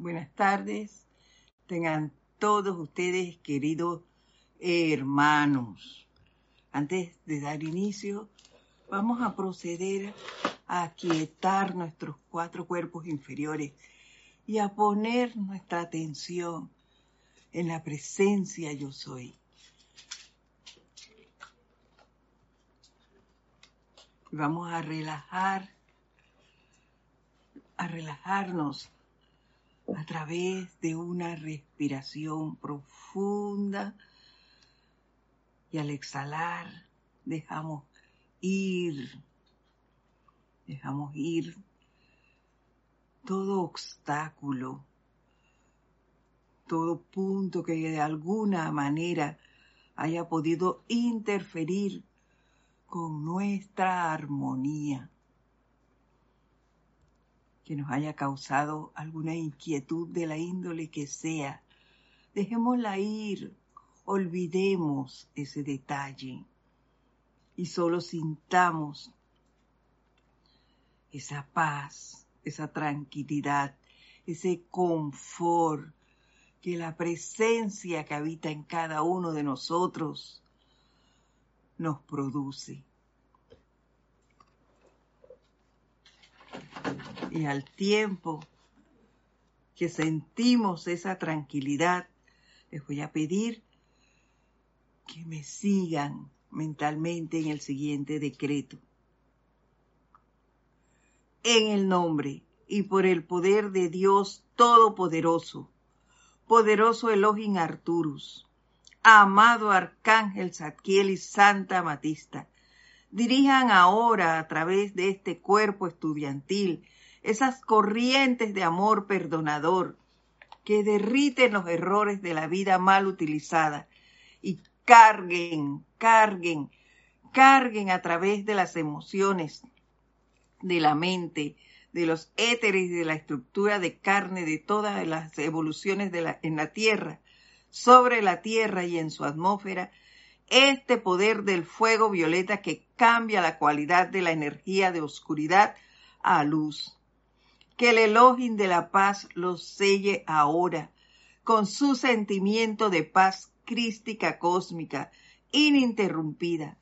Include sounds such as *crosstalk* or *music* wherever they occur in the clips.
Buenas tardes. Tengan todos ustedes, queridos hermanos. Antes de dar inicio, vamos a proceder a aquietar nuestros cuatro cuerpos inferiores y a poner nuestra atención en la presencia yo soy. Vamos a relajar, a relajarnos a través de una respiración profunda. Y al exhalar dejamos ir, dejamos ir todo obstáculo, todo punto que de alguna manera haya podido interferir con nuestra armonía, que nos haya causado alguna inquietud de la índole que sea. Dejémosla ir, olvidemos ese detalle y solo sintamos esa paz, esa tranquilidad, ese confort que la presencia que habita en cada uno de nosotros nos produce. Y al tiempo que sentimos esa tranquilidad, les voy a pedir que me sigan mentalmente en el siguiente decreto. En el nombre y por el poder de Dios Todopoderoso, poderoso Elohim Arturus, amado Arcángel Zadkiel y Santa Matista, dirijan ahora a través de este cuerpo estudiantil esas corrientes de amor perdonador que derriten los errores de la vida mal utilizada y carguen, carguen, carguen a través de las emociones, de la mente, de los éteres, de la estructura de carne, de todas las evoluciones en la Tierra, sobre la Tierra y en su atmósfera, este poder del fuego violeta que cambia la cualidad de la energía de oscuridad a luz. Que el Elohim de la paz los selle ahora con su sentimiento de paz crística cósmica, ininterrumpida,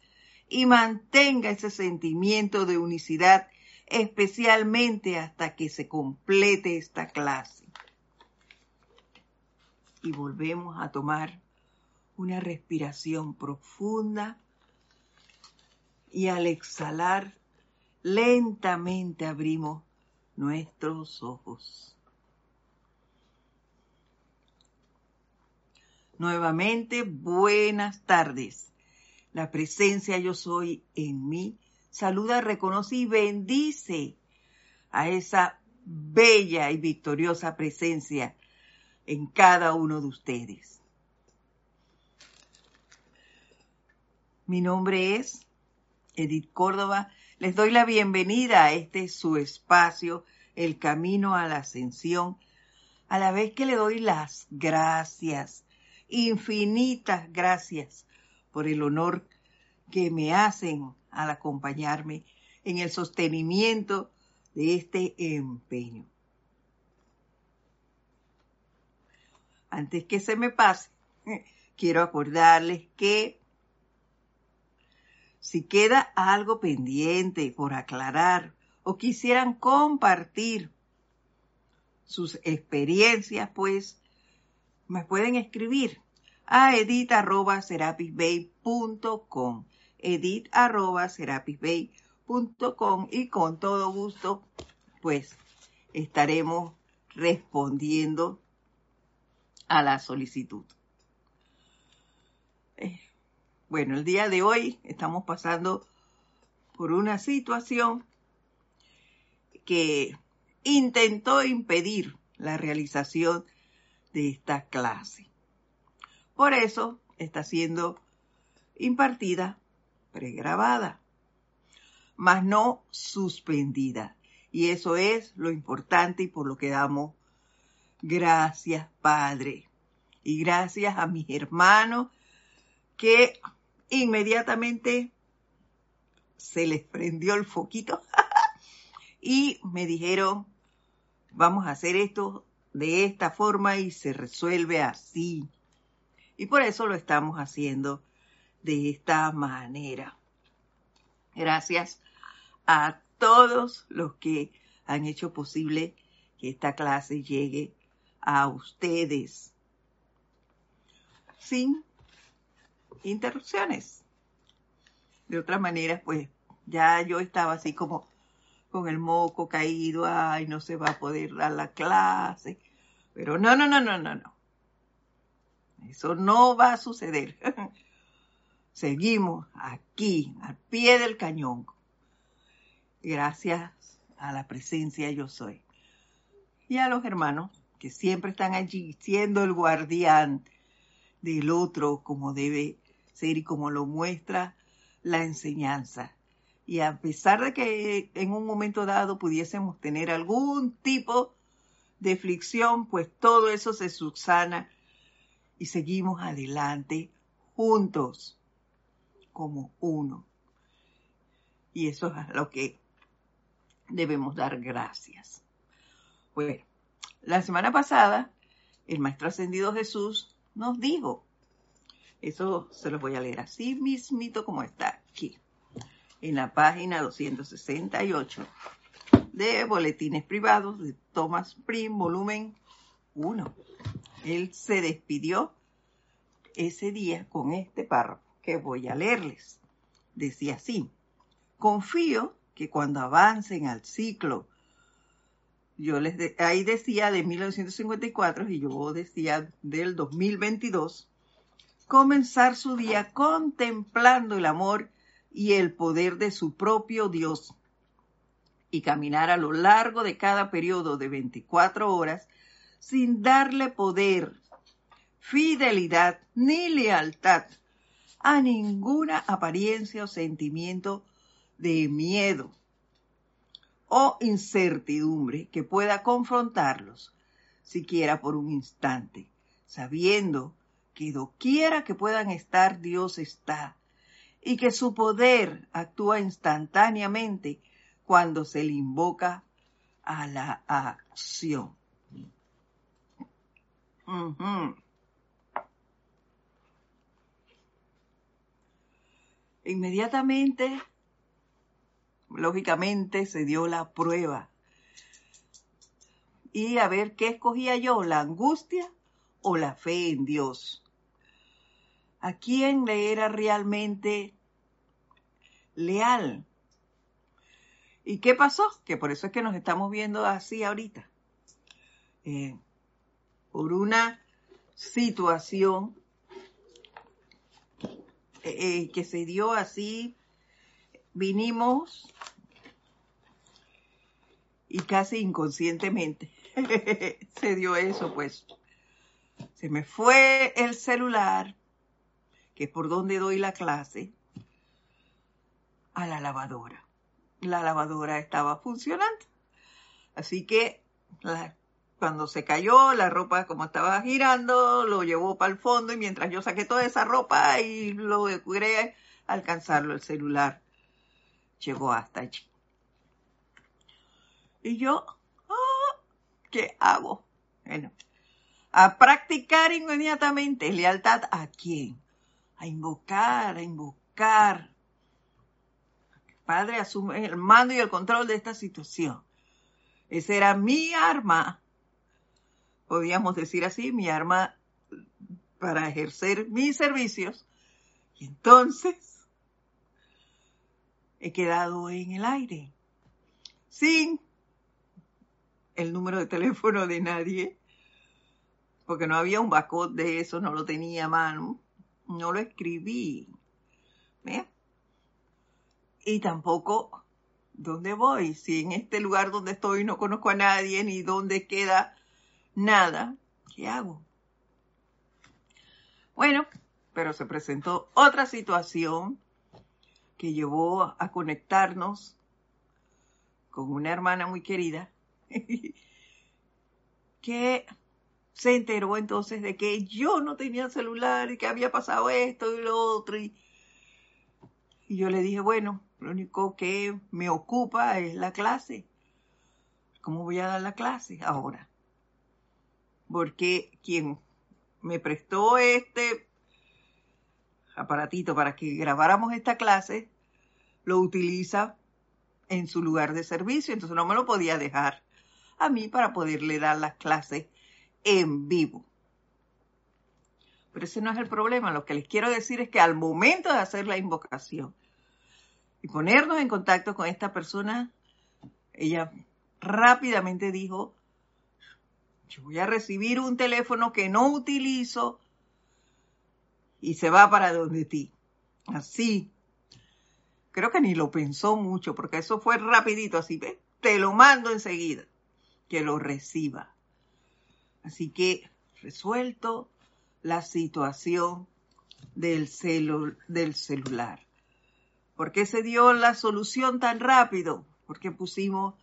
y mantenga ese sentimiento de unicidad especialmente hasta que se complete esta clase. Y volvemos a tomar una respiración profunda y al exhalar lentamente abrimos nuestros ojos. Nuevamente, buenas tardes. La presencia yo soy en mí saluda, reconoce y bendice a esa bella y victoriosa presencia en cada uno de ustedes. Mi nombre es Edith Córdoba. Les doy la bienvenida a este su espacio, El Camino a la Ascensión, a la vez que le doy las gracias infinitas gracias por el honor que me hacen al acompañarme en el sostenimiento de este empeño. Antes que se me pase, *laughs* quiero acordarles que si queda algo pendiente por aclarar o quisieran compartir sus experiencias, pues me pueden escribir a edit.serapisbay.com edit.serapisbay.com y con todo gusto pues estaremos respondiendo a la solicitud. Bueno, el día de hoy estamos pasando por una situación que intentó impedir la realización de esta clase. Por eso está siendo impartida pregrabada, mas no suspendida. Y eso es lo importante y por lo que damos gracias, Padre. Y gracias a mis hermanos que inmediatamente se les prendió el foquito *laughs* y me dijeron, vamos a hacer esto de esta forma y se resuelve así. Y por eso lo estamos haciendo de esta manera. Gracias a todos los que han hecho posible que esta clase llegue a ustedes sin interrupciones. De otra manera, pues ya yo estaba así como con el moco caído, ay, no se va a poder dar la clase. Pero no, no, no, no, no, no. Eso no va a suceder. *laughs* Seguimos aquí, al pie del cañón. Gracias a la presencia yo soy. Y a los hermanos que siempre están allí siendo el guardián del otro como debe ser y como lo muestra la enseñanza. Y a pesar de que en un momento dado pudiésemos tener algún tipo de fricción, pues todo eso se subsana y seguimos adelante juntos como uno. Y eso es a lo que debemos dar gracias. Bueno, la semana pasada el Maestro Ascendido Jesús nos dijo, eso se lo voy a leer así mismito como está aquí, en la página 268 de Boletines Privados de Thomas Prim, volumen 1. Él se despidió ese día con este párrafo que voy a leerles. Decía así, confío que cuando avancen al ciclo, yo les ahí decía de 1954 y yo decía del 2022, comenzar su día contemplando el amor y el poder de su propio Dios y caminar a lo largo de cada periodo de 24 horas sin darle poder, fidelidad ni lealtad a ninguna apariencia o sentimiento de miedo o incertidumbre que pueda confrontarlos, siquiera por un instante, sabiendo que doquiera que puedan estar, Dios está, y que su poder actúa instantáneamente cuando se le invoca a la acción. Inmediatamente lógicamente se dio la prueba. Y a ver qué escogía yo, la angustia o la fe en Dios. ¿A quién le era realmente leal? ¿Y qué pasó? Que por eso es que nos estamos viendo así ahorita. Eh, por una situación eh, que se dio así vinimos y casi inconscientemente *laughs* se dio eso, pues. Se me fue el celular, que es por donde doy la clase, a la lavadora. La lavadora estaba funcionando. Así que cuando se cayó, la ropa como estaba girando, lo llevó para el fondo y mientras yo saqué toda esa ropa y lo logré alcanzarlo el celular llegó hasta allí. Y yo, ah, ¿qué hago? Bueno, a practicar inmediatamente lealtad a quién? A invocar, a invocar. Padre asume el mando y el control de esta situación. Esa era mi arma, podríamos decir así, mi arma para ejercer mis servicios. Y entonces he quedado en el aire, sin el número de teléfono de nadie, porque no había un backup de eso, no lo tenía a mano, no lo escribí. Y tampoco, ¿dónde voy? Si en este lugar donde estoy no conozco a nadie, ni dónde queda nada, ¿qué hago? Bueno, pero se presentó otra situación que llevó a conectarnos con una hermana muy querida, *laughs* que se enteró entonces de que yo no tenía celular y que había pasado esto y lo otro. Y, yo le dije, bueno, lo único que me ocupa es la clase. ¿Cómo voy a dar la clase ahora? porque quien me prestó este aparatito para que grabáramos esta clase, lo utiliza en su lugar de servicio, entonces no me lo podía dejar a mí para poderle dar las clases en vivo. Pero ese no es el problema, lo que les quiero decir es que al momento de hacer la invocación y ponernos en contacto con esta persona, ella rápidamente dijo, yo voy a recibir un teléfono que no utilizo y se va para donde ti. Así. Creo que ni lo pensó mucho, porque eso fue rapidito, así. Te lo mando enseguida, que lo reciba. Así que, resuelto la situación del, del celular. ¿Por qué se dio la solución tan rápido? Porque pusimos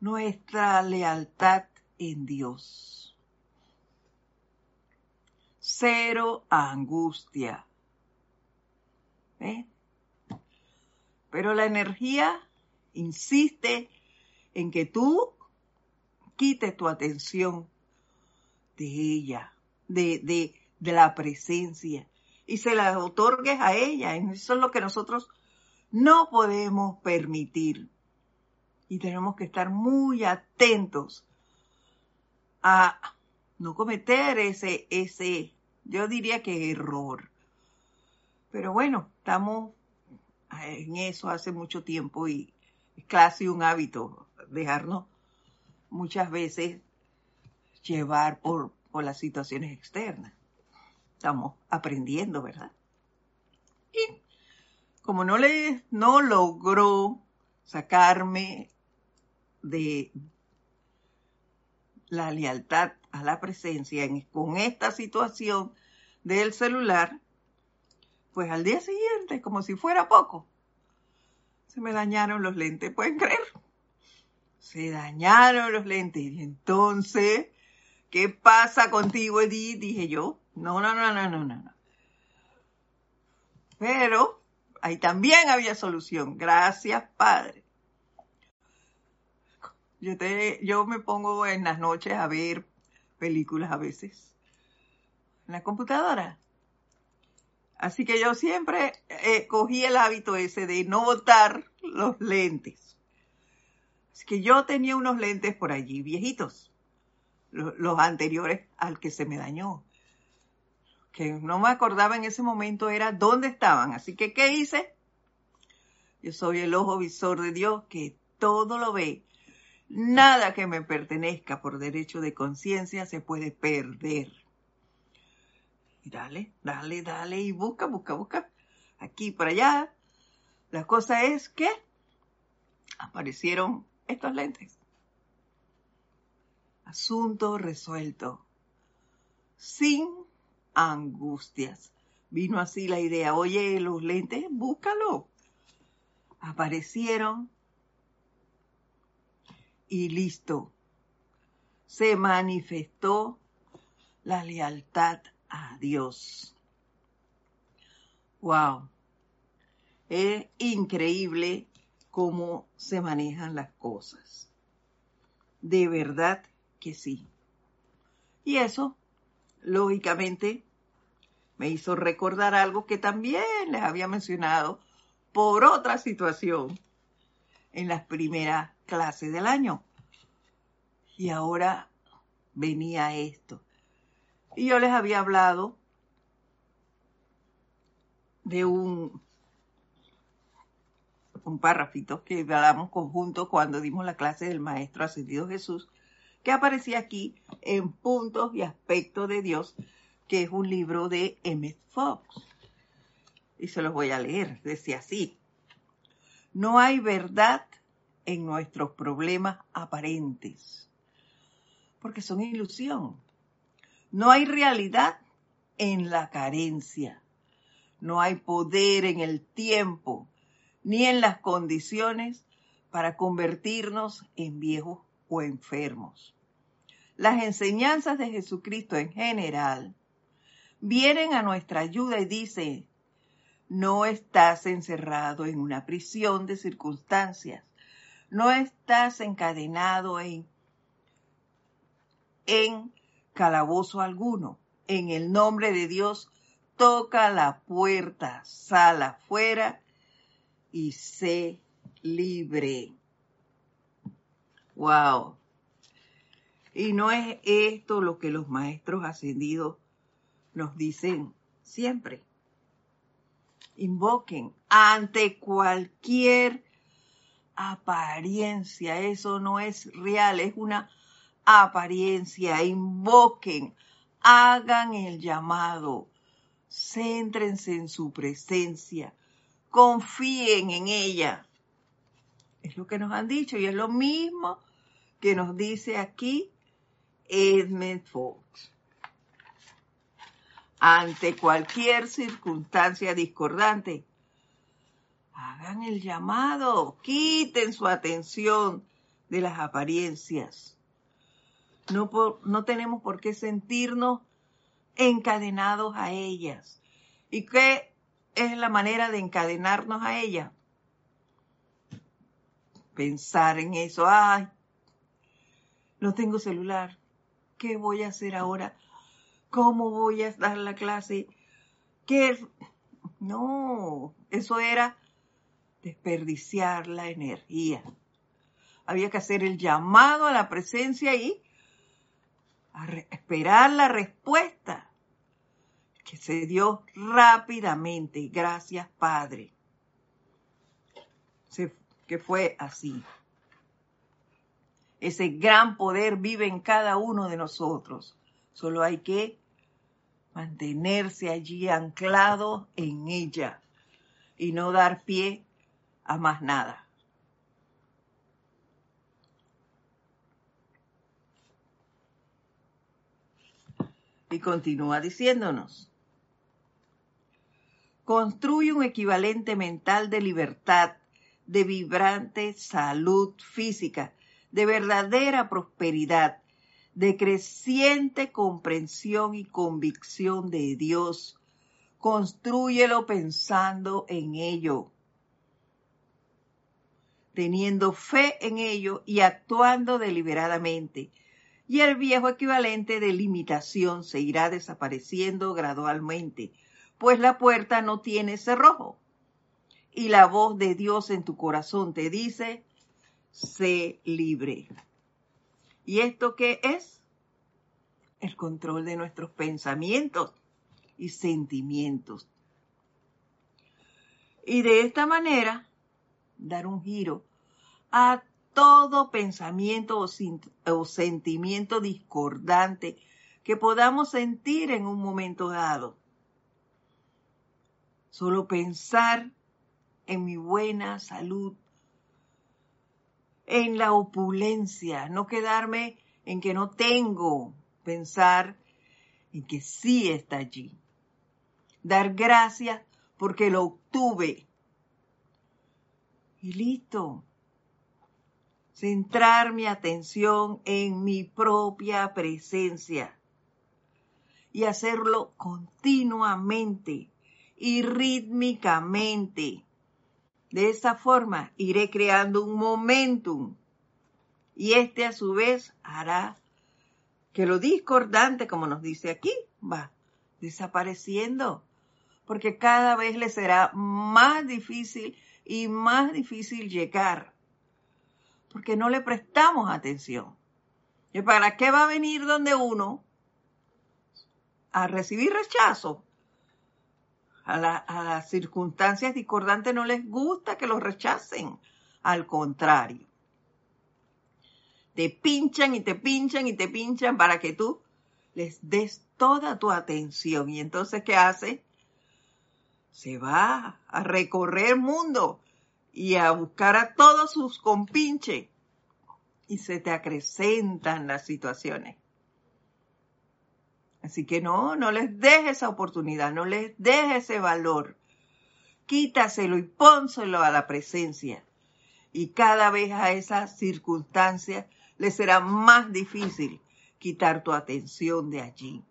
nuestra lealtad en Dios. Cero angustia. ¿Eh? Pero la energía insiste en que tú quites tu atención de ella, de, de, de la presencia, y se la otorgues a ella. Eso es lo que nosotros no podemos permitir. Y tenemos que estar muy atentos a no cometer ese, ese, yo diría que error. Pero bueno, estamos en eso hace mucho tiempo y es casi un hábito dejarnos muchas veces llevar por, por las situaciones externas. Estamos aprendiendo, ¿verdad? Y como no le, no logró sacarme de, la lealtad a la presencia con esta situación del celular, pues al día siguiente, como si fuera poco, se me dañaron los lentes, ¿pueden creer? Se dañaron los lentes. Y entonces, ¿qué pasa contigo, Edith? Dije yo. No, no, no, no, no, no. Pero ahí también había solución. Gracias, Padre. Yo, te, yo me pongo en las noches a ver películas a veces en la computadora. Así que yo siempre eh, cogí el hábito ese de no botar los lentes. Así que yo tenía unos lentes por allí, viejitos, los, anteriores al que se me dañó. Que no me acordaba en ese momento era dónde estaban. Así que, ¿qué hice? Yo soy el ojo visor de Dios que todo lo ve Nada que me pertenezca por derecho de conciencia se puede perder. Y dale, dale, dale y busca, busca, busca. Aquí para allá. La cosa es que aparecieron estos lentes. Asunto resuelto. Sin angustias. Vino así la idea, oye, los lentes, búscalo. Aparecieron y listo. Se manifestó la lealtad a Dios. Wow. Es increíble cómo se manejan las cosas. De verdad que sí. Y eso, lógicamente, me hizo recordar algo que también les había mencionado por otra situación en las primeras clases del año. Y ahora venía esto. Y yo les había hablado de un, un párrafito que hablamos conjunto cuando dimos la clase del Maestro Ascendido Jesús, que aparecía aquí en Puntos y Aspectos de Dios, que es un libro de M. Fox. Y se los voy a leer. Decía así, no hay verdad en nuestros problemas aparentes, porque son ilusión. No hay realidad en la carencia. No hay poder en el tiempo ni en las condiciones para convertirnos en viejos o enfermos. Las enseñanzas de Jesucristo en general vienen a nuestra ayuda y dicen, no estás encerrado en una prisión de circunstancias. No estás encadenado en, en calabozo alguno. En el nombre de Dios, toca la puerta, sal afuera y sé libre. Wow. Y no es esto lo que los maestros ascendidos nos dicen siempre. Invoquen ante cualquier apariencia. Eso no es real, es una apariencia. Invoquen, hagan el llamado, céntrense en su presencia, confíen en ella. Es lo que nos han dicho y es lo mismo que nos dice aquí Edmund Fox. Ante cualquier circunstancia discordante, hagan el llamado, quiten su atención de las apariencias. No, no tenemos por qué sentirnos encadenados a ellas. ¿Y qué es la manera de encadenarnos a ellas? Pensar en eso, ay, no tengo celular, ¿qué voy a hacer ahora? ¿Cómo voy a dar la clase? ¿Qué? No, eso era desperdiciar la energía. Había que hacer el llamado a la presencia y esperar la respuesta que se dio rápidamente. Gracias, Padre. que fue así. Ese gran poder vive en cada uno de nosotros. Solo hay que mantenerse allí anclado en ella y no dar pie a más nada. Y continúa diciéndonos, construye un equivalente mental de libertad, de vibrante salud física, de verdadera prosperidad, de creciente comprensión y convicción de Dios. Construyelo pensando en ello teniendo fe en ello y actuando deliberadamente. Y el viejo equivalente de limitación se irá desapareciendo gradualmente, pues la puerta no tiene cerrojo. Y la voz de Dios en tu corazón te dice, sé libre. ¿Y esto qué es? El control de nuestros pensamientos y sentimientos. Y de esta manera dar un giro a todo pensamiento o, sentimiento discordante que podamos sentir en un momento dado. Solo pensar en mi buena salud, en la opulencia, no quedarme en que no tengo, pensar en que sí está allí. Dar gracias porque lo obtuve y listo. Centrar mi atención en mi propia presencia y hacerlo continuamente y rítmicamente. De esa forma iré creando un momentum y este a su vez hará que lo discordante, como nos dice aquí, va desapareciendo, porque cada vez le será más difícil y más difícil llegar, porque no le prestamos atención. ¿Y para qué va a venir donde uno? A recibir rechazo. A, las circunstancias discordantes no les gusta que los rechacen. Al contrario. Te pinchan y te pinchan y te pinchan para que tú les des toda tu atención. Y entonces, ¿qué hace? se va a recorrer el mundo y a buscar a todos sus compinches y se te acrecentan las situaciones. Así que no, no les dejes esa oportunidad, no les dejes ese valor. Quítaselo y pónselo a la presencia. Y cada vez a esas circunstancias les será más difícil quitar tu atención de allí.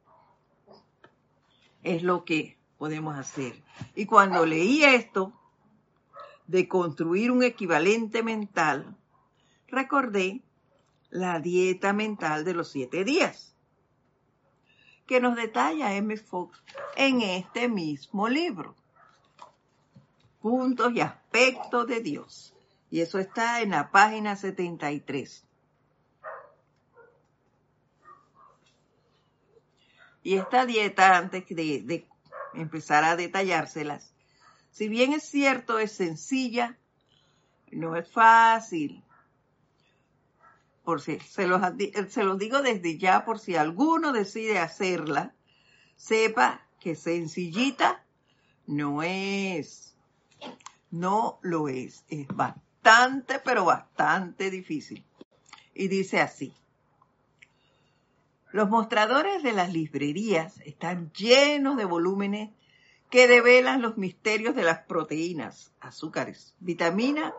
Es lo que podemos hacer. Y cuando leí esto, de construir un equivalente mental, recordé la dieta mental de los siete días. Que nos detalla M. Fox en este mismo libro. Puntos y aspectos de Dios. Y eso está en la página 73. Y esta dieta, antes de, de empezar a detallárselas, si bien es cierto, es sencilla, no es fácil. Por si, se los, se los digo desde ya, por si alguno decide hacerla, sepa que sencillita no es. No lo es. Es bastante, pero bastante difícil. Y dice así. Los mostradores de las librerías están llenos de volúmenes que develan los misterios de las proteínas, azúcares, vitaminas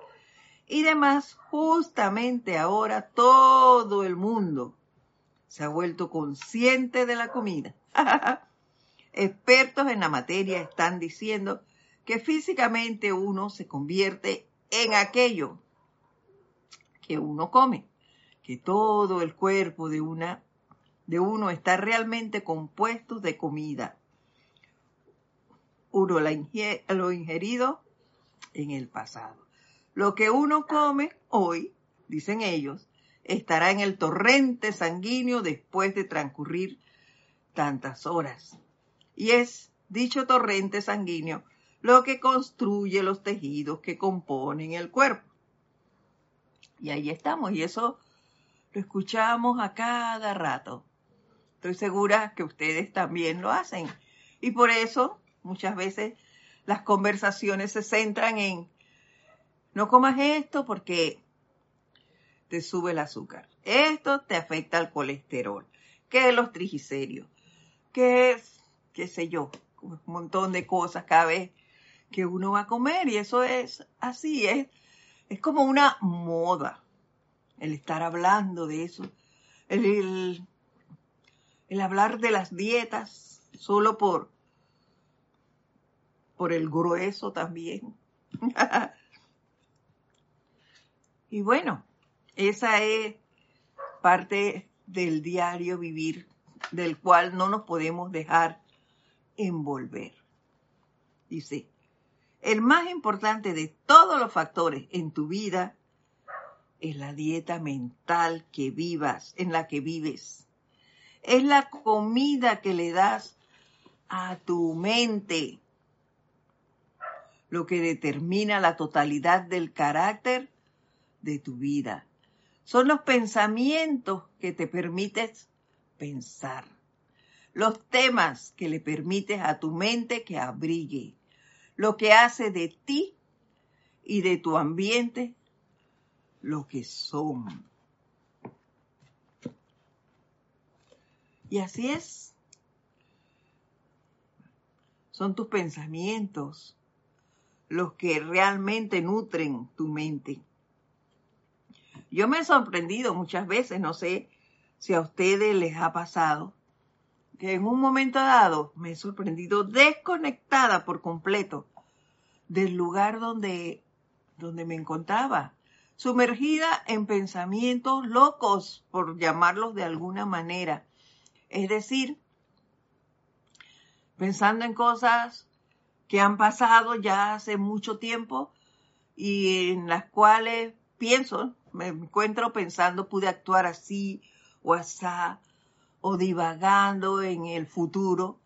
y demás, justamente ahora todo el mundo se ha vuelto consciente de la comida. *laughs* Expertos en la materia están diciendo que físicamente uno se convierte en aquello que uno come, que todo el cuerpo de una de uno está realmente compuesto de comida. Uno lo ingerido en el pasado. Lo que uno come hoy, dicen ellos, estará en el torrente sanguíneo después de transcurrir tantas horas. Y es dicho torrente sanguíneo lo que construye los tejidos que componen el cuerpo. Y ahí estamos, y eso lo escuchamos a cada rato. Estoy segura que ustedes también lo hacen. Y por eso muchas veces las conversaciones se centran en no comas esto porque te sube el azúcar. Esto te afecta al colesterol, que los triglicéridos, que qué sé yo, un montón de cosas cada vez que uno va a comer y eso es así, es, es como una moda el estar hablando de eso, el, el hablar de las dietas solo por, por el grueso también. *laughs* Y bueno, esa es parte del diario vivir del cual no nos podemos dejar envolver. Dice, el más importante de todos los factores en tu vida es la dieta mental que vivas, en la que vives. Es la comida que le das a tu mente, lo que determina la totalidad del carácter de tu vida. Son los pensamientos que te permites pensar. Los temas que le permites a tu mente que abrigue. Lo que hace de ti y de tu ambiente lo que son. Y así es. Son tus pensamientos los que realmente nutren tu mente. Yo me he sorprendido muchas veces, no sé si a ustedes les ha pasado, que en un momento dado me he sorprendido desconectada por completo del lugar donde, donde me encontraba, sumergida en pensamientos locos, por llamarlos de alguna manera. Es decir, pensando en cosas que han pasado ya hace mucho tiempo y en las cuales pienso, me encuentro pensando, pude actuar así o asá, o divagando en el futuro,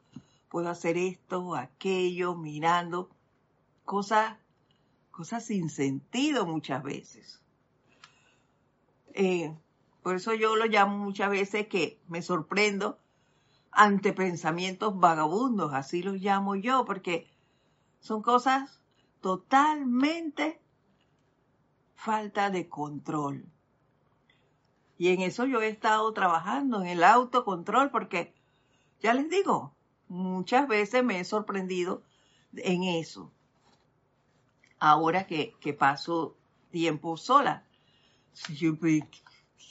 puedo hacer esto o aquello, mirando cosas, cosas sin sentido muchas veces. Eh, por eso yo lo llamo muchas veces que me sorprendo ante pensamientos vagabundos, así los llamo yo, porque son cosas totalmente falta de control. Y en eso yo he estado trabajando, en el autocontrol, porque ya les digo, muchas veces me he sorprendido en eso. Ahora que, paso tiempo sola. Yo,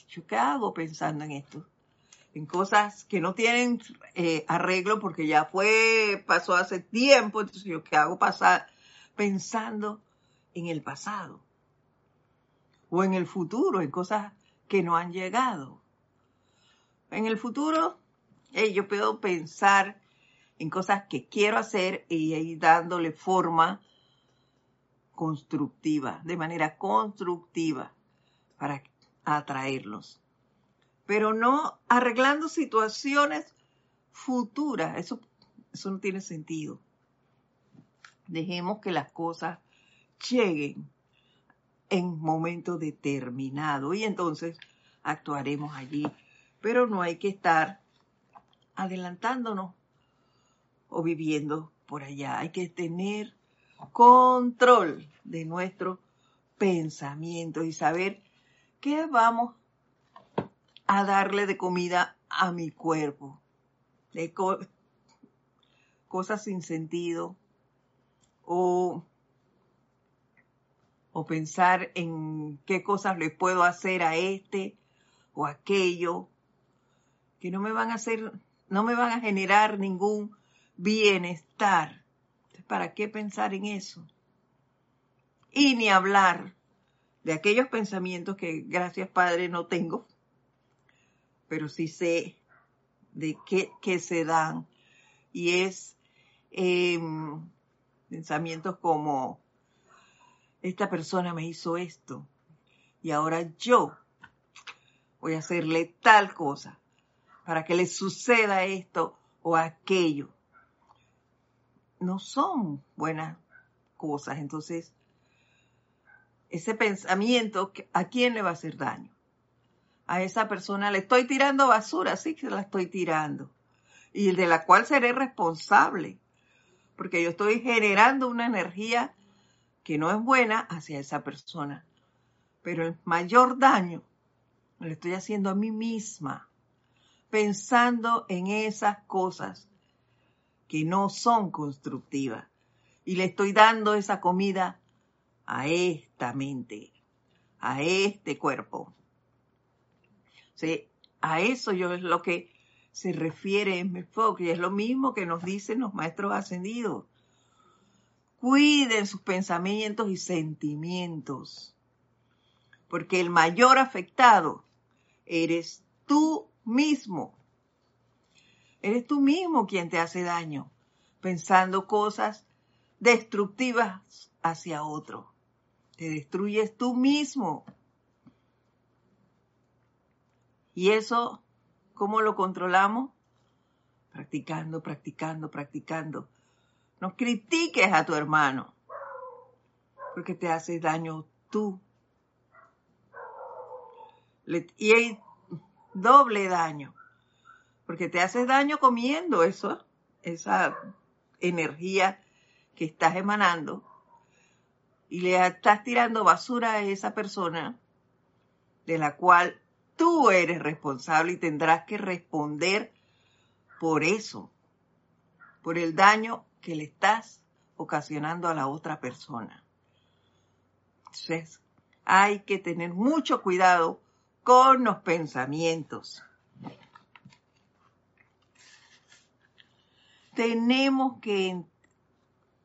¿Yo qué hago pensando en esto? En cosas que no tienen eh, arreglo porque ya fue, pasó hace tiempo, entonces yo qué hago pasar pensando en el pasado o en el futuro, en cosas que no han llegado. En el futuro, yo puedo pensar en cosas que quiero hacer y ir dándole forma constructiva, de manera constructiva para atraerlos. Pero no arreglando situaciones futuras. Eso, eso no tiene sentido. Dejemos que las cosas lleguen en momento determinado y entonces actuaremos allí. Pero no hay que estar adelantándonos o viviendo por allá. Hay que tener control de nuestro pensamiento y saber qué vamos a darle de comida a mi cuerpo. De cosas sin sentido o, o pensar en qué cosas le puedo hacer a este o aquello que no me van a hacer, no me van a generar ningún bienestar. ¿Para qué pensar en eso? Y ni hablar de aquellos pensamientos que, gracias Padre, no tengo, pero sí sé de qué, se dan. Y es em, pensamientos como, esta persona me hizo esto y ahora yo voy a hacerle tal cosa para que le suceda esto o aquello no son buenas cosas. Entonces, ese pensamiento, ¿a quién le va a hacer daño? A esa persona le estoy tirando basura, sí que la estoy tirando. Y de la cual seré responsable. Porque yo estoy generando una energía que no es buena hacia esa persona. Pero el mayor daño lo estoy haciendo a mí misma, pensando en esas cosas que no son constructivas. Y le estoy dando esa comida a esta mente, a este cuerpo. a eso yo es lo que se refiere en mi enfoque y es lo mismo que nos dicen los maestros ascendidos. Cuiden sus pensamientos y sentimientos, porque el mayor afectado eres tú mismo. Eres tú mismo quien te hace daño, pensando cosas destructivas hacia otro. Te destruyes tú mismo. Y eso, ¿cómo lo controlamos? Practicando, practicando, practicando. No critiques a tu hermano, porque te hace daño tú. y hay doble daño porque te haces daño comiendo eso, esa energía que estás emanando, y le estás tirando basura a esa persona de la cual tú eres responsable y tendrás que responder por eso, por el daño que le estás ocasionando a la otra persona. Entonces, hay que tener mucho cuidado con los pensamientos. tenemos que...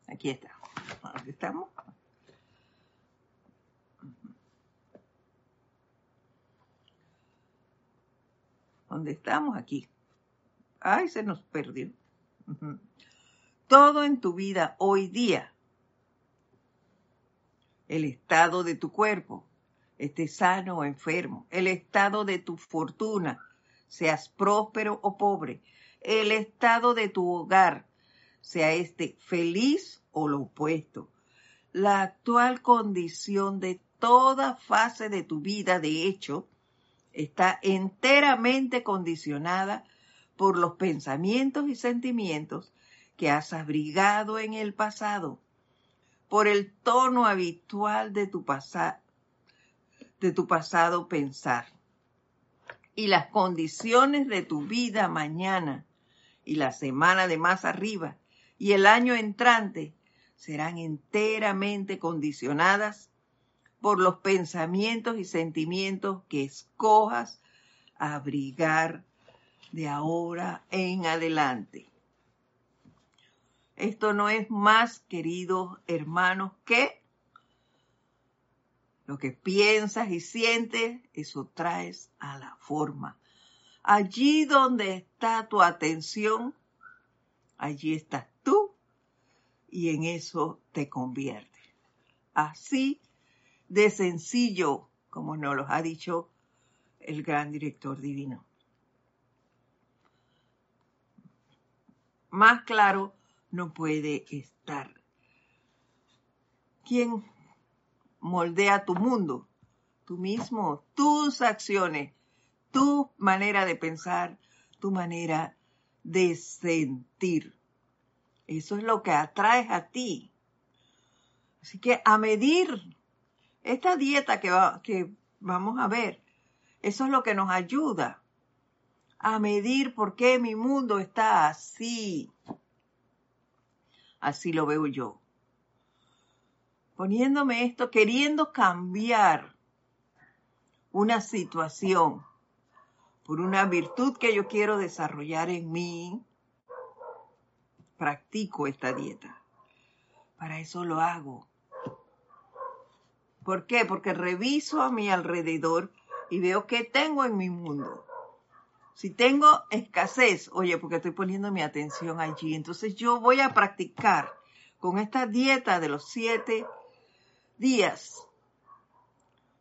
Aquí está. ¿Dónde estamos? ¿Dónde estamos? Aquí. Ay, se nos perdió. Todo en tu vida hoy día, el estado de tu cuerpo, esté sano o enfermo, el estado de tu fortuna, seas próspero o pobre, el estado de tu hogar, sea este feliz o lo opuesto. La actual condición de toda fase de tu vida, de hecho, está enteramente condicionada por los pensamientos y sentimientos que has abrigado en el pasado, por el tono habitual de tu, pasado pensar y las condiciones de tu vida mañana y la semana de más arriba y el año entrante serán enteramente condicionadas por los pensamientos y sentimientos que escojas abrigar de ahora en adelante. Esto no es más, queridos hermanos, que lo que piensas y sientes, eso traes a la forma, Allí donde está tu atención, allí estás tú y en eso te conviertes. Así de sencillo, como nos lo ha dicho el gran director divino. Más claro no puede estar. ¿Quién moldea tu mundo? Tú mismo, tus acciones, tu manera de pensar, tu manera de sentir. Eso es lo que atraes a ti. Así que a medir esta dieta que, que vamos a ver, eso es lo que nos ayuda a medir por qué mi mundo está así. Así lo veo yo. Poniéndome esto, queriendo cambiar una situación por una virtud que yo quiero desarrollar en mí, practico esta dieta. Para eso lo hago. ¿Por qué? Porque reviso a mi alrededor y veo qué tengo en mi mundo. Si tengo escasez, oye, porque estoy poniendo mi atención allí, entonces yo voy a practicar con esta dieta de los siete días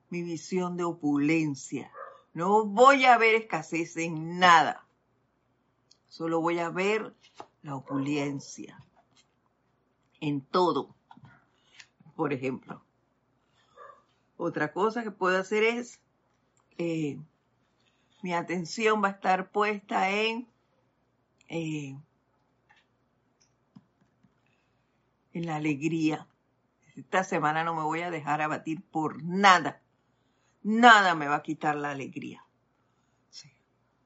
mi visión de opulencia. No voy a ver escasez en nada. Solo voy a ver la opulencia en todo. Por ejemplo, otra cosa que puedo hacer es eh, mi atención va a estar puesta en, eh, en la alegría. Esta semana no me voy a dejar abatir por nada. Nada me va a quitar la alegría.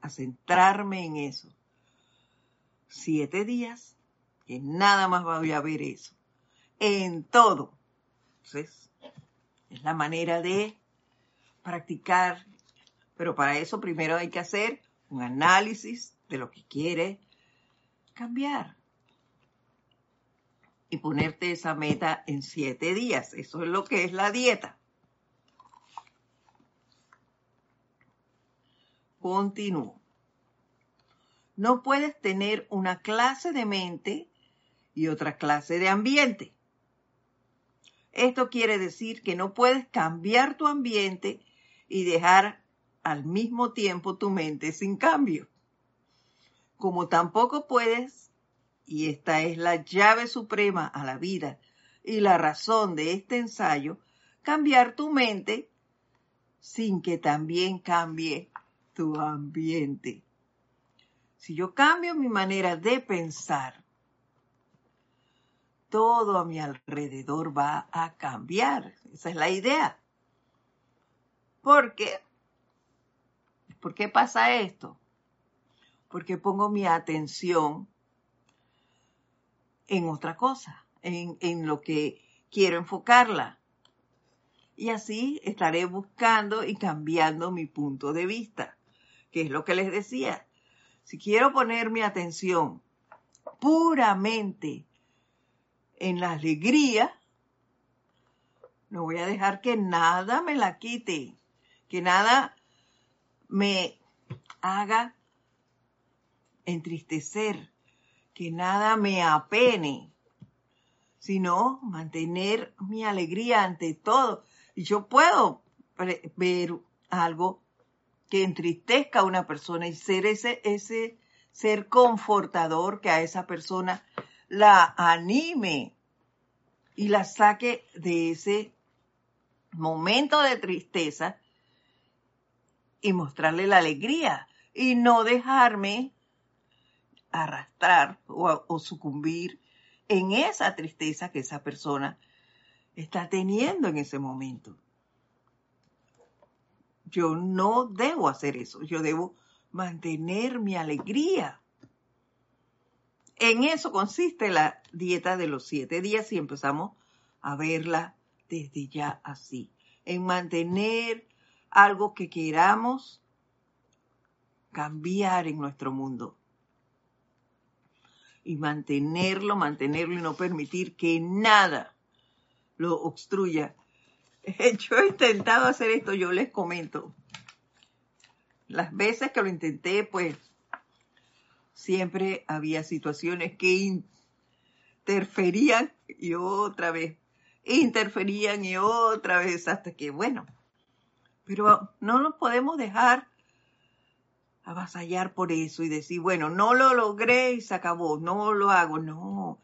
a centrarme en eso. Siete días, que nada más voy a ver eso. En todo. Entonces, es la manera de practicar pero para eso primero hay que hacer un análisis de lo que quiere cambiar. Y ponerte esa meta en siete días. Eso es lo que es la dieta. Continúo. No puedes tener una clase de mente y otra clase de ambiente. Esto quiere decir que no puedes cambiar tu ambiente y dejar al mismo tiempo tu mente sin cambio. Como tampoco puedes, y esta es la llave suprema a la vida y la razón de este ensayo, cambiar tu mente sin que también cambie tu ambiente. Si yo cambio mi manera de pensar, todo a mi alrededor va a cambiar. Esa es la idea. Porque ¿Por qué pasa esto? Porque pongo mi atención en otra cosa, en, lo que quiero enfocarla. Y así estaré buscando y cambiando mi punto de vista, que es lo que les decía. Si quiero poner mi atención puramente en la alegría, no voy a dejar que nada me la quite, que nada me haga entristecer, que nada me apene, sino mantener mi alegría ante todo. Y yo puedo ver algo que entristezca a una persona y ser ese, ese ser confortador que a esa persona la anime y la saque de ese momento de tristeza y mostrarle la alegría y no dejarme arrastrar o, sucumbir en esa tristeza que esa persona está teniendo en ese momento. Yo no debo hacer eso, yo debo mantener mi alegría. En eso consiste la dieta de los siete días y empezamos a verla desde ya así, en mantener algo que queramos cambiar en nuestro mundo. Y mantenerlo, mantenerlo y no permitir que nada lo obstruya. *laughs* Yo he intentado hacer esto, yo les comento. las veces que lo intenté, pues siempre había situaciones que interferían y otra vez, interferían y otra vez, hasta que, bueno, pero no nos podemos dejar avasallar por eso y decir, bueno, no lo logré y se acabó, no lo hago, no.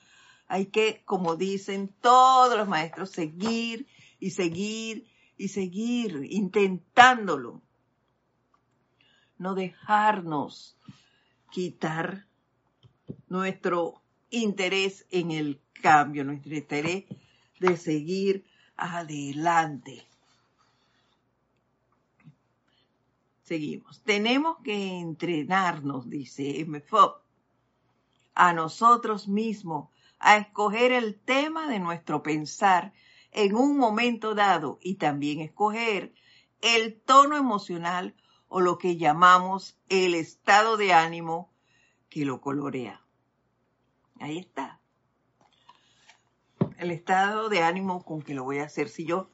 Hay que, como dicen todos los maestros, seguir y seguir y seguir intentándolo. No dejarnos quitar nuestro interés en el cambio, nuestro interés de seguir adelante. Seguimos. Tenemos que entrenarnos, dice MFOP, a nosotros mismos a escoger el tema de nuestro pensar en un momento dado y también escoger el tono emocional o lo que llamamos el estado de ánimo que lo colorea. Ahí está. El estado de ánimo con que lo voy a hacer. Si yo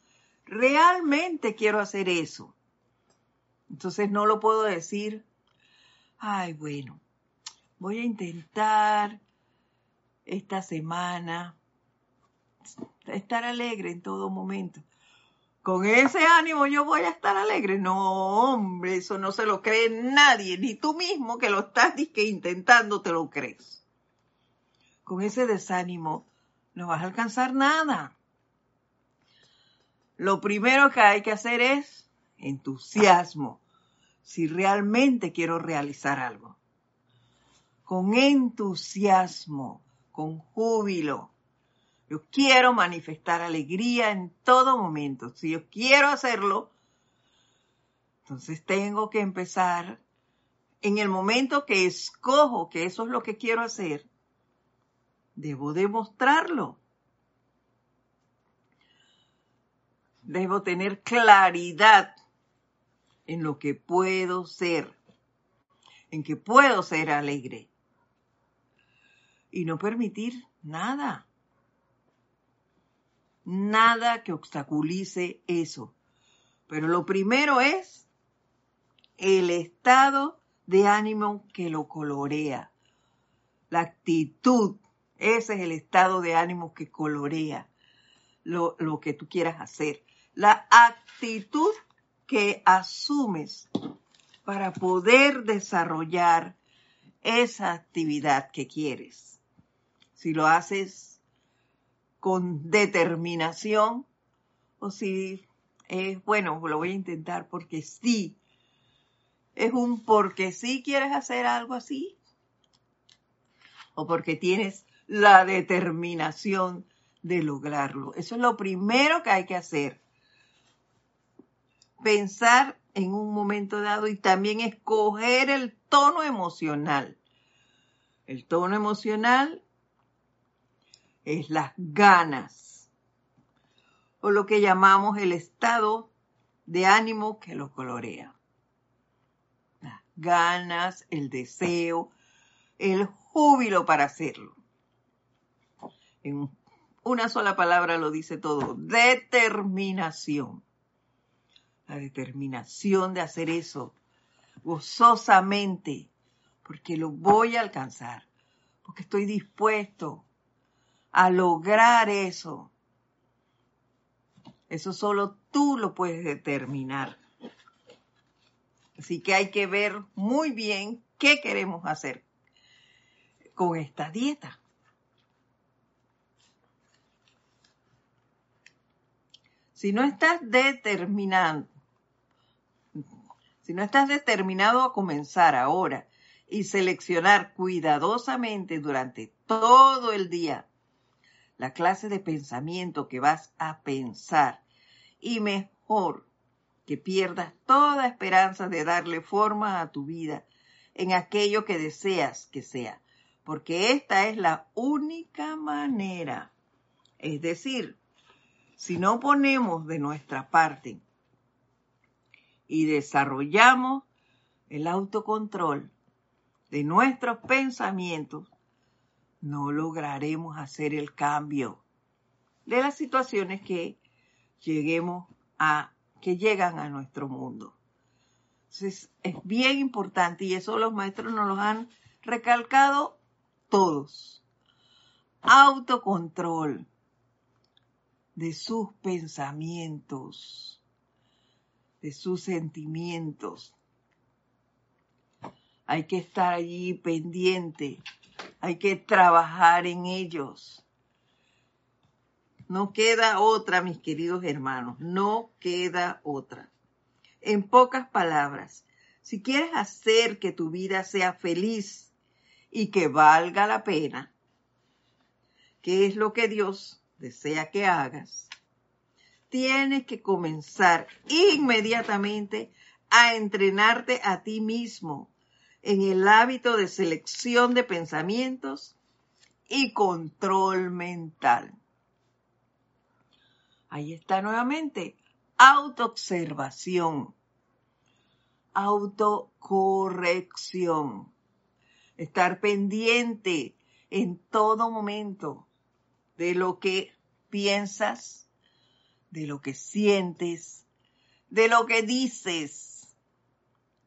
realmente quiero hacer eso, entonces no lo puedo decir, ay, bueno, voy a intentar esta semana estar alegre en todo momento. Con ese ánimo yo voy a estar alegre. No, hombre, eso no se lo cree nadie, ni tú mismo que lo estás que intentando te lo crees. Con ese desánimo no vas a alcanzar nada. Lo primero que hay que hacer es entusiasmo, si realmente quiero realizar algo. Con entusiasmo, con júbilo. Yo quiero manifestar alegría en todo momento. Si yo quiero hacerlo, entonces tengo que empezar en el momento que escojo que eso es lo que quiero hacer. Debo demostrarlo. Debo tener claridad en lo que puedo ser, en que puedo ser alegre y no permitir nada, nada que obstaculice eso. Pero lo primero es el estado de ánimo que lo colorea, la actitud, ese es el estado de ánimo que colorea lo, lo que tú quieras hacer, la actitud que asumes para poder desarrollar esa actividad que quieres. Si lo haces con determinación o si es, bueno, lo voy a intentar porque sí, es un porque sí quieres hacer algo así o porque tienes la determinación de lograrlo. Eso es lo primero que hay que hacer pensar en un momento dado y también escoger el tono emocional. El tono emocional es las ganas o lo que llamamos el estado de ánimo que lo colorea. Las ganas, el deseo, el júbilo para hacerlo. En una sola palabra lo dice todo, determinación la determinación de hacer eso gozosamente, porque lo voy a alcanzar, porque estoy dispuesto a lograr eso. Eso solo tú lo puedes determinar. Así que hay que ver muy bien qué queremos hacer con esta dieta. Si no estás determinando si no estás determinado a comenzar ahora y seleccionar cuidadosamente durante todo el día la clase de pensamiento que vas a pensar y mejor que pierdas toda esperanza de darle forma a tu vida en aquello que deseas que sea, porque esta es la única manera. Es decir, si no ponemos de nuestra parte y desarrollamos el autocontrol de nuestros pensamientos, no lograremos hacer el cambio de las situaciones que lleguemos a que llegan a nuestro mundo. Entonces, es bien importante y eso los maestros nos lo han recalcado todos. Autocontrol de sus pensamientos, de sus sentimientos. Hay que estar allí pendiente, hay que trabajar en ellos. No queda otra, mis queridos hermanos, no queda otra. En pocas palabras, si quieres hacer que tu vida sea feliz y que valga la pena, ¿qué es lo que Dios desea que hagas, tienes que comenzar inmediatamente a entrenarte a ti mismo en el hábito de selección de pensamientos y control mental. Ahí está nuevamente, autoobservación, autocorrección, estar pendiente en todo momento de lo que piensas, de lo que sientes, de lo que dices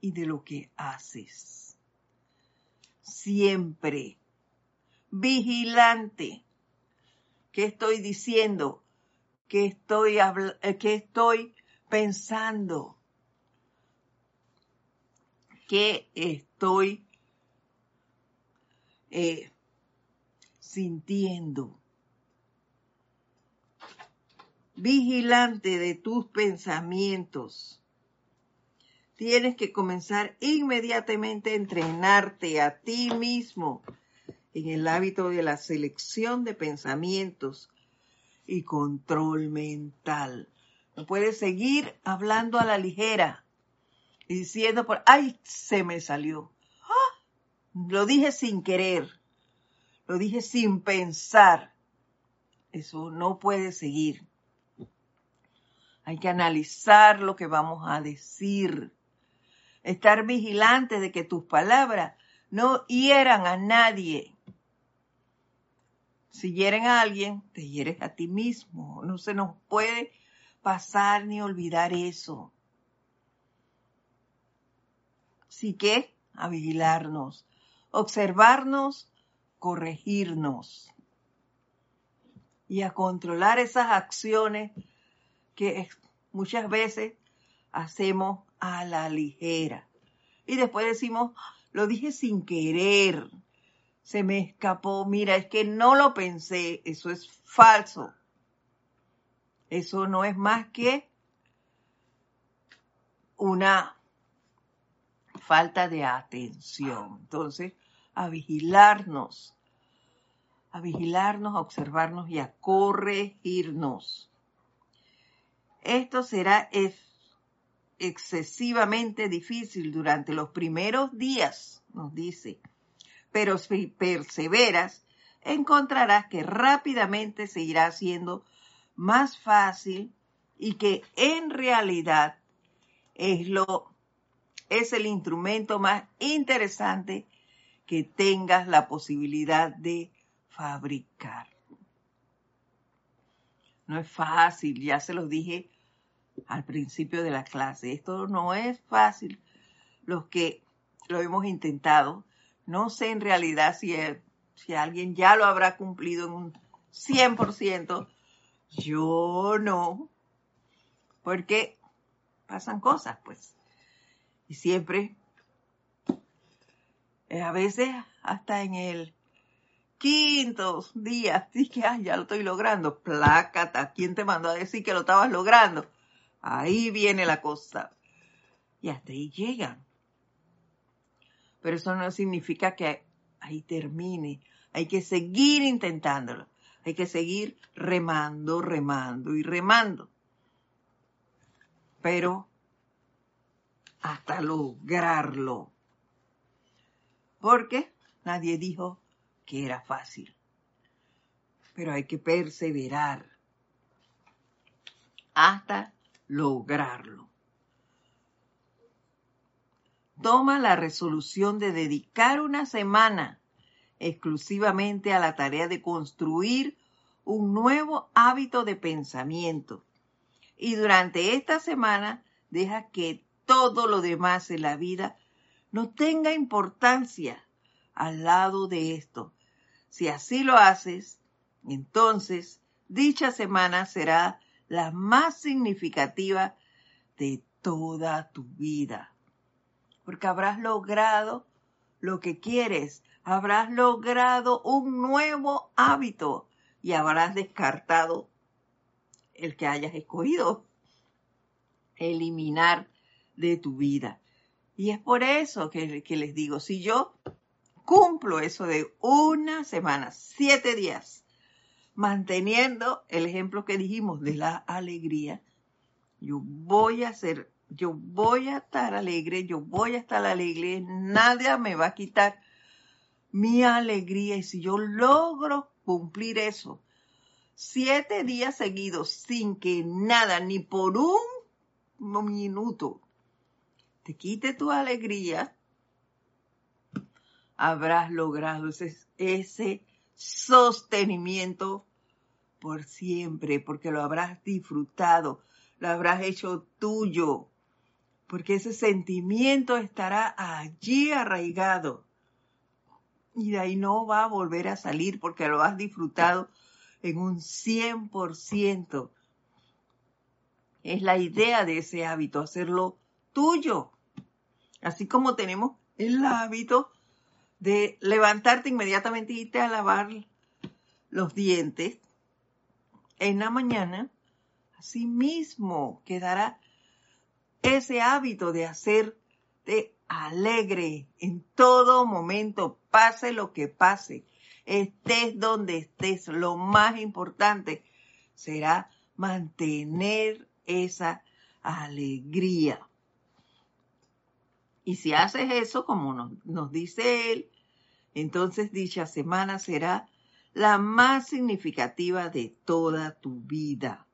y de lo que haces. Siempre vigilante. ¿Qué estoy diciendo? ¿Qué estoy, eh, qué estoy pensando? ¿Qué estoy eh, sintiendo? Vigilante de tus pensamientos. Tienes que comenzar inmediatamente a entrenarte a ti mismo en el hábito de la selección de pensamientos y control mental. No puedes seguir hablando a la ligera y diciendo por, ay, se me salió. ¡Ah! Lo dije sin querer, lo dije sin pensar. Eso no puede seguir. Hay que analizar lo que vamos a decir. Estar vigilante de que tus palabras no hieran a nadie. Si hieren a alguien, te hieres a ti mismo. No se nos puede pasar ni olvidar eso. Así que a vigilarnos, observarnos, corregirnos y a controlar esas acciones muchas veces hacemos a la ligera. Y después decimos, lo dije sin querer, se me escapó, mira, es que no lo pensé, eso es falso. Eso no es más que una falta de atención. Entonces, a vigilarnos, a vigilarnos, a observarnos y a corregirnos. Esto será excesivamente difícil durante los primeros días, nos dice, pero si perseveras, encontrarás que rápidamente se irá haciendo más fácil y que en realidad es lo es el instrumento más interesante que tengas la posibilidad de fabricar. No es fácil, ya se los dije al principio de la clase. Esto no es fácil. Los que lo hemos intentado, no sé en realidad si, si alguien ya lo habrá cumplido en un 100%. Yo no. Porque pasan cosas, pues. Y siempre, eh, a veces hasta en el quinto día, *laughs* dije, ay, ya lo estoy logrando. Plácata, ¿quién te mandó a decir que lo estabas logrando? Ahí viene la cosa. Y hasta ahí llegan. Pero eso no significa que ahí termine. Hay que seguir intentándolo. Hay que seguir remando, remando y remando. Pero hasta lograrlo. Porque nadie dijo que era fácil. Pero hay que perseverar hasta lograrlo. Toma la resolución de dedicar una semana exclusivamente a la tarea de construir un nuevo hábito de pensamiento. Y durante esta semana deja que todo lo demás en la vida no tenga importancia al lado de esto. Si así lo haces, entonces dicha semana será la más significativa de toda tu vida. Porque habrás logrado lo que quieres, habrás logrado un nuevo hábito y habrás descartado el que hayas escogido eliminar de tu vida. Y es por eso que, que les digo, si yo cumplo eso de una semana, siete días, manteniendo el ejemplo que dijimos de la alegría, yo voy a ser, yo voy a estar alegre, yo voy a estar alegre, nadie me va a quitar mi alegría. Y si yo logro cumplir eso, siete días seguidos sin que nada, ni por un minuto, te quite tu alegría, habrás logrado ese, ese sostenimiento por siempre, porque lo habrás disfrutado, lo habrás hecho tuyo, porque ese sentimiento estará allí arraigado y de ahí no va a volver a salir porque lo has disfrutado en un 100%. Es la idea de ese hábito, hacerlo tuyo. Así como tenemos el hábito de levantarte inmediatamente y irte a lavar los dientes en la mañana, así mismo quedará ese hábito de hacerte alegre en todo momento, pase lo que pase, estés donde estés, lo más importante será mantener esa alegría. Y si haces eso, como nos, nos dice él, entonces dicha semana será la más significativa de toda tu vida.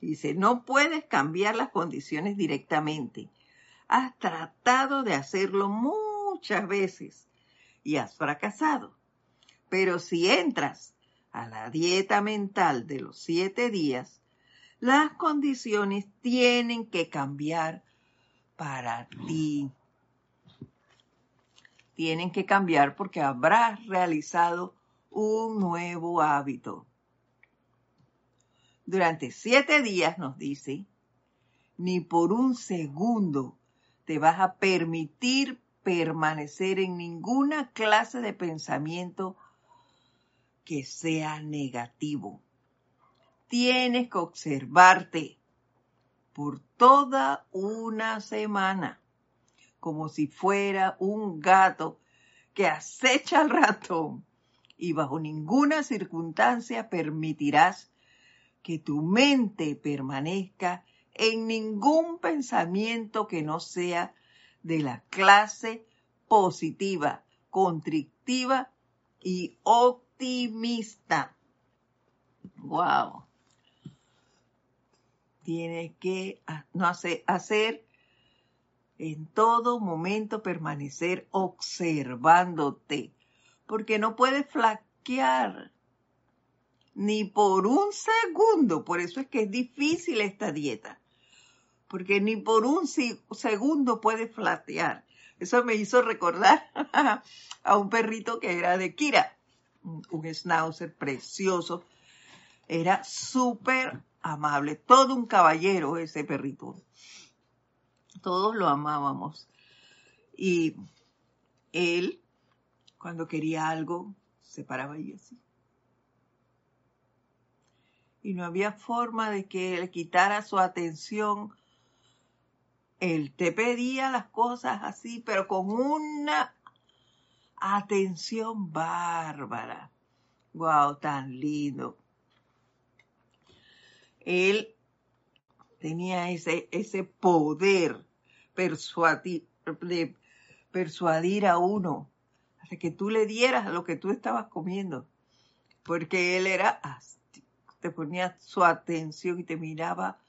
Dice, no puedes cambiar las condiciones directamente. Has tratado de hacerlo muchas veces y has fracasado. Pero si entras a la dieta mental de los siete días, las condiciones tienen que cambiar para ti. Tienen que cambiar porque habrás realizado un nuevo hábito durante siete días, nos dice, ni por un segundo te vas a permitir permanecer en ninguna clase de pensamiento que sea negativo. Tienes que observarte por toda una semana, como si fuera un gato que acecha al ratón y bajo ninguna circunstancia permitirás que tu mente permanezca en ningún pensamiento que no sea de la clase positiva, constrictiva y optimista. Wow. Tienes que no hacer en todo momento permanecer observándote, porque no puedes flaquear ni por un segundo. Por eso es que es difícil esta dieta, porque ni por un segundo puede flatear. Eso me hizo recordar *laughs* a un perrito que era de Kira, un schnauzer precioso. Era súper amable, todo un caballero ese perrito. Todos lo amábamos. Y él, cuando quería algo, se paraba ahí así y no había forma de que le quitara su atención. Él te pedía las cosas así, pero con una atención bárbara. Wow, tan lindo. Él tenía ese, ese poder persuadir, de persuadir a uno hasta que tú le dieras lo que tú estabas comiendo, porque él era te ponía su atención y te miraba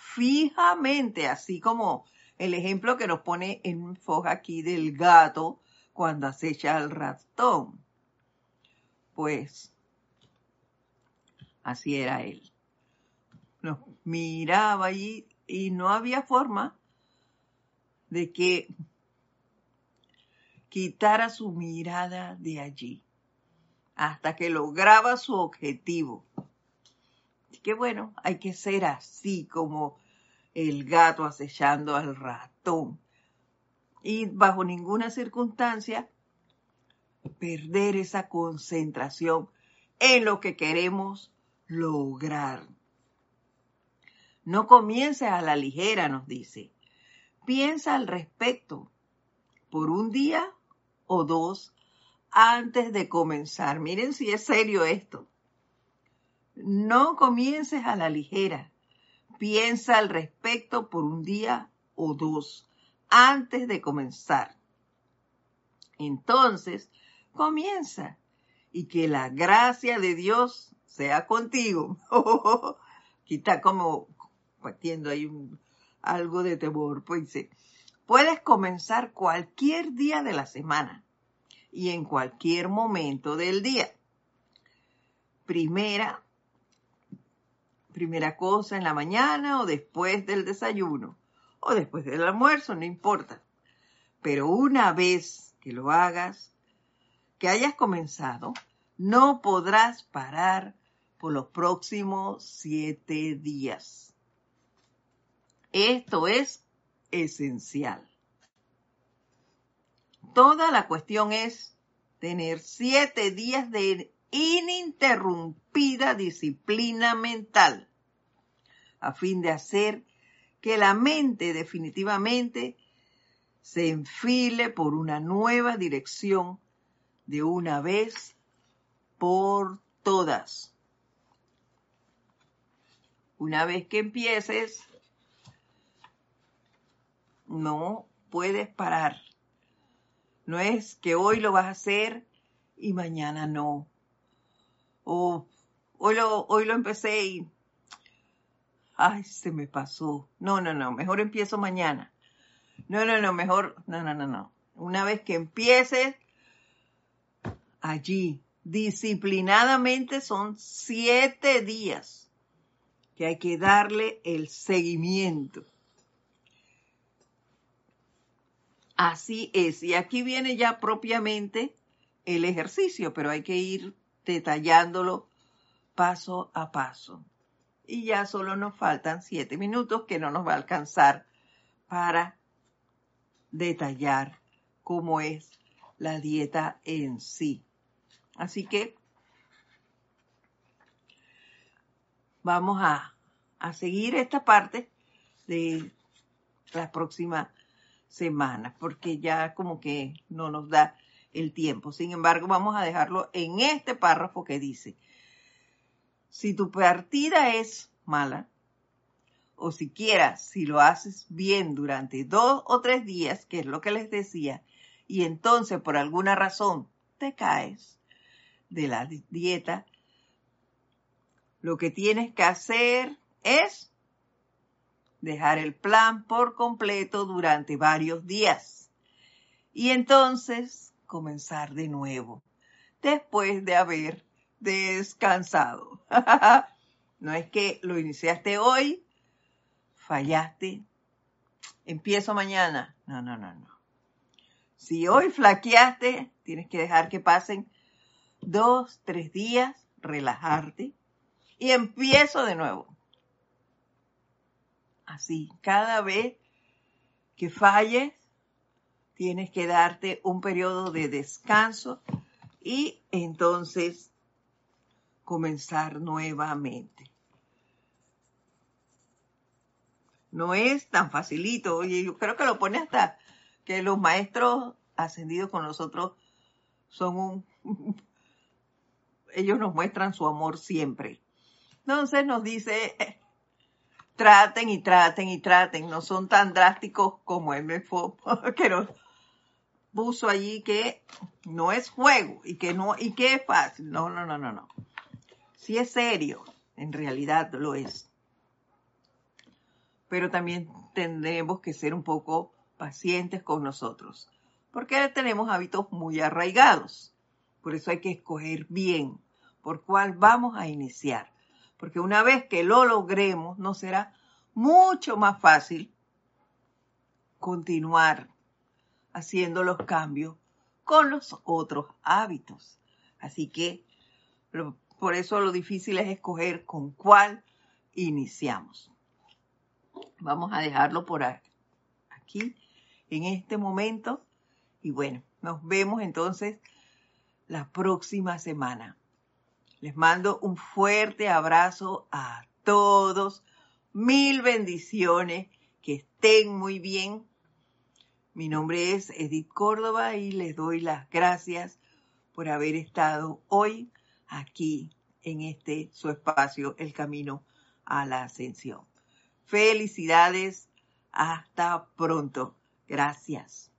fijamente, así como el ejemplo que nos pone en foja aquí del gato cuando acecha al ratón. Pues así era él. Nos miraba allí y no había forma de que quitara su mirada de allí hasta que lograba su objetivo. Que bueno, hay que ser así como el gato acechando al ratón. Y bajo ninguna circunstancia perder esa concentración en lo que queremos lograr. No comiences a la ligera, nos dice. Piensa al respecto por un día o dos antes de comenzar. Miren si es serio esto. No comiences a la ligera. Piensa al respecto por un día o dos antes de comenzar. Entonces, comienza y que la gracia de Dios sea contigo. *laughs* Está como partiendo ahí algo de temor. Pues dice, puedes comenzar cualquier día de la semana y en cualquier momento del día. Primera, primera cosa en la mañana o después del desayuno o después del almuerzo, no importa. Pero una vez que lo hagas, que hayas comenzado, no podrás parar por los próximos siete días. Esto es esencial. Toda la cuestión es tener siete días de ininterrumpida disciplina mental a fin de hacer que la mente definitivamente se enfile por una nueva dirección de una vez por todas. Una vez que empieces, no puedes parar. No es que hoy lo vas a hacer y mañana no. O hoy lo, hoy lo empecé y, ay, se me pasó. No, no, no, mejor empiezo mañana. No, no, no, mejor, no, no, no, no. Una vez que empieces, allí, disciplinadamente son siete días que hay que darle el seguimiento. Así es. Y aquí viene ya propiamente el ejercicio, pero hay que ir detallándolo paso a paso. Y ya solo nos faltan siete minutos que no nos va a alcanzar para detallar cómo es la dieta en sí. Así que vamos a, a seguir esta parte de la próxima semanas, porque ya como que no nos da el tiempo. Sin embargo, vamos a dejarlo en este párrafo que dice, si tu partida es mala, o siquiera si lo haces bien durante dos o tres días, que es lo que les decía, y entonces por alguna razón te caes de la dieta, lo que tienes que hacer es dejar el plan por completo durante varios días y entonces comenzar de nuevo después de haber descansado. *laughs* no es que lo iniciaste hoy, fallaste, empiezo mañana. No, no, no, no. Si hoy flaqueaste, tienes que dejar que pasen dos, tres días, relajarte y empiezo de nuevo así. Cada vez que falles, tienes que darte un periodo de descanso y entonces comenzar nuevamente. No es tan facilito. Oye, yo creo que lo pone hasta que los maestros ascendidos con nosotros son un... Ellos nos muestran su amor siempre. Entonces nos dice, traten y traten y traten, no son tan drásticos como MFO, *laughs* que nos puso allí que no es juego y que no, y que es fácil. No, no, no, no, no. Si es serio, en realidad lo es. pero también tendremos que ser un poco pacientes con nosotros, porque tenemos hábitos muy arraigados. Por eso hay que escoger bien por cuál vamos a iniciar, porque una vez que lo logremos, nos será mucho más fácil continuar haciendo los cambios con los otros hábitos. Así que por eso lo difícil es escoger con cuál iniciamos. Vamos a dejarlo por aquí en este momento y bueno, nos vemos entonces la próxima semana. Les mando un fuerte abrazo a todos, mil bendiciones, que estén muy bien. Mi nombre es Edith Córdoba y les doy las gracias por haber estado hoy aquí en este su espacio, El Camino a la Ascensión. Felicidades, hasta pronto. Gracias.